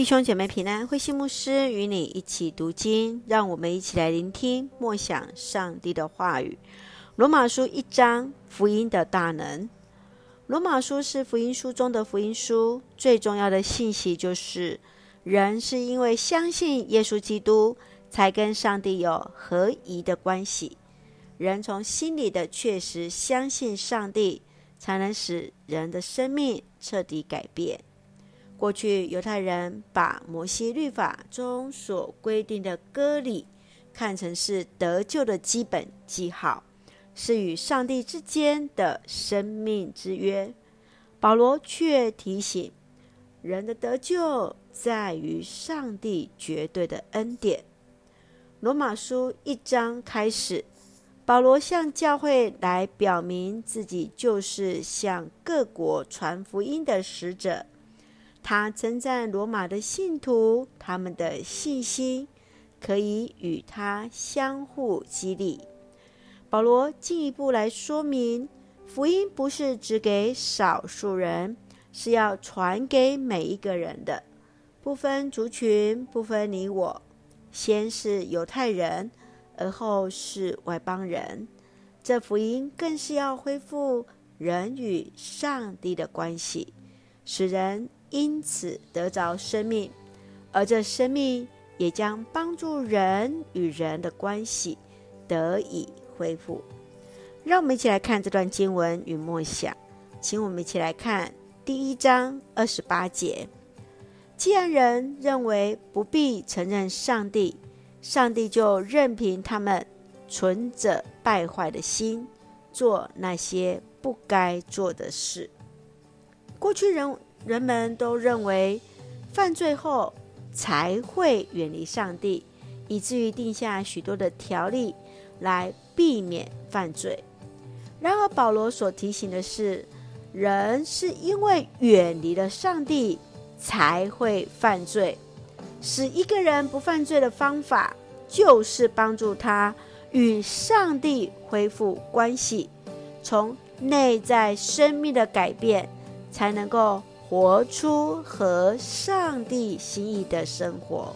弟兄姐妹平安，慧心牧师与你一起读经，让我们一起来聆听默想上帝的话语。罗马书一章，福音的大能。罗马书是福音书中的福音书，最重要的信息就是，人是因为相信耶稣基督，才跟上帝有合宜的关系。人从心里的确实相信上帝，才能使人的生命彻底改变。过去犹太人把摩西律法中所规定的割礼看成是得救的基本记号，是与上帝之间的生命之约。保罗却提醒人的得救在于上帝绝对的恩典。罗马书一章开始，保罗向教会来表明自己就是向各国传福音的使者。他称赞罗马的信徒，他们的信心可以与他相互激励。保罗进一步来说明，福音不是只给少数人，是要传给每一个人的，不分族群，不分你我。先是犹太人，而后是外邦人。这福音更是要恢复人与上帝的关系，使人。因此得着生命，而这生命也将帮助人与人的关系得以恢复。让我们一起来看这段经文与默想，请我们一起来看第一章二十八节。既然人认为不必承认上帝，上帝就任凭他们存着败坏的心，做那些不该做的事。过去人。人们都认为犯罪后才会远离上帝，以至于定下许多的条例来避免犯罪。然而，保罗所提醒的是，人是因为远离了上帝才会犯罪。使一个人不犯罪的方法，就是帮助他与上帝恢复关系，从内在生命的改变，才能够。活出合上帝心意的生活，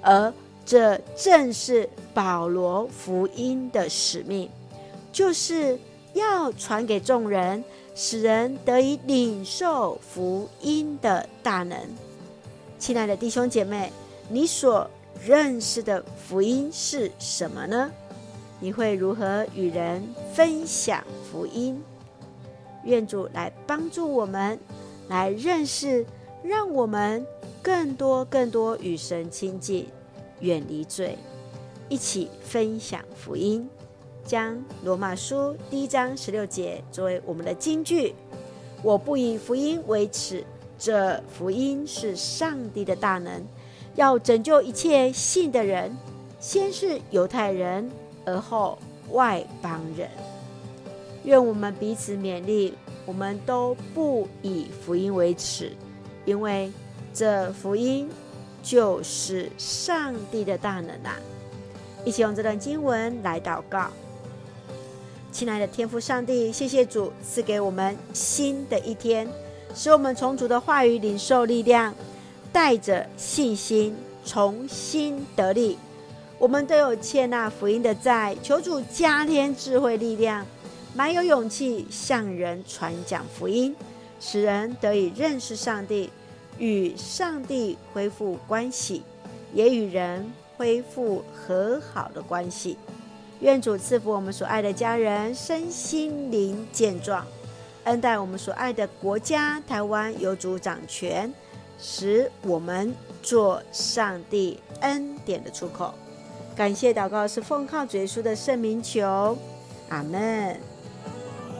而这正是保罗福音的使命，就是要传给众人，使人得以领受福音的大能。亲爱的弟兄姐妹，你所认识的福音是什么呢？你会如何与人分享福音？愿主来帮助我们。来认识，让我们更多、更多与神亲近，远离罪，一起分享福音，将罗马书第一章十六节作为我们的金句。我不以福音为耻，这福音是上帝的大能，要拯救一切信的人，先是犹太人，而后外邦人。愿我们彼此勉励。我们都不以福音为耻，因为这福音就是上帝的大能啊！一起用这段经文来祷告。亲爱的天父上帝，谢谢主赐给我们新的一天，使我们从主的话语领受力量，带着信心重新得力。我们都有欠那福音的债，求主加添智慧力量。满有勇气向人传讲福音，使人得以认识上帝，与上帝恢复关系，也与人恢复和好的关系。愿主赐福我们所爱的家人身心灵健壮，恩待我们所爱的国家台湾有主掌权，使我们做上帝恩典的出口。感谢祷告是奉靠主耶稣的圣名求，阿门。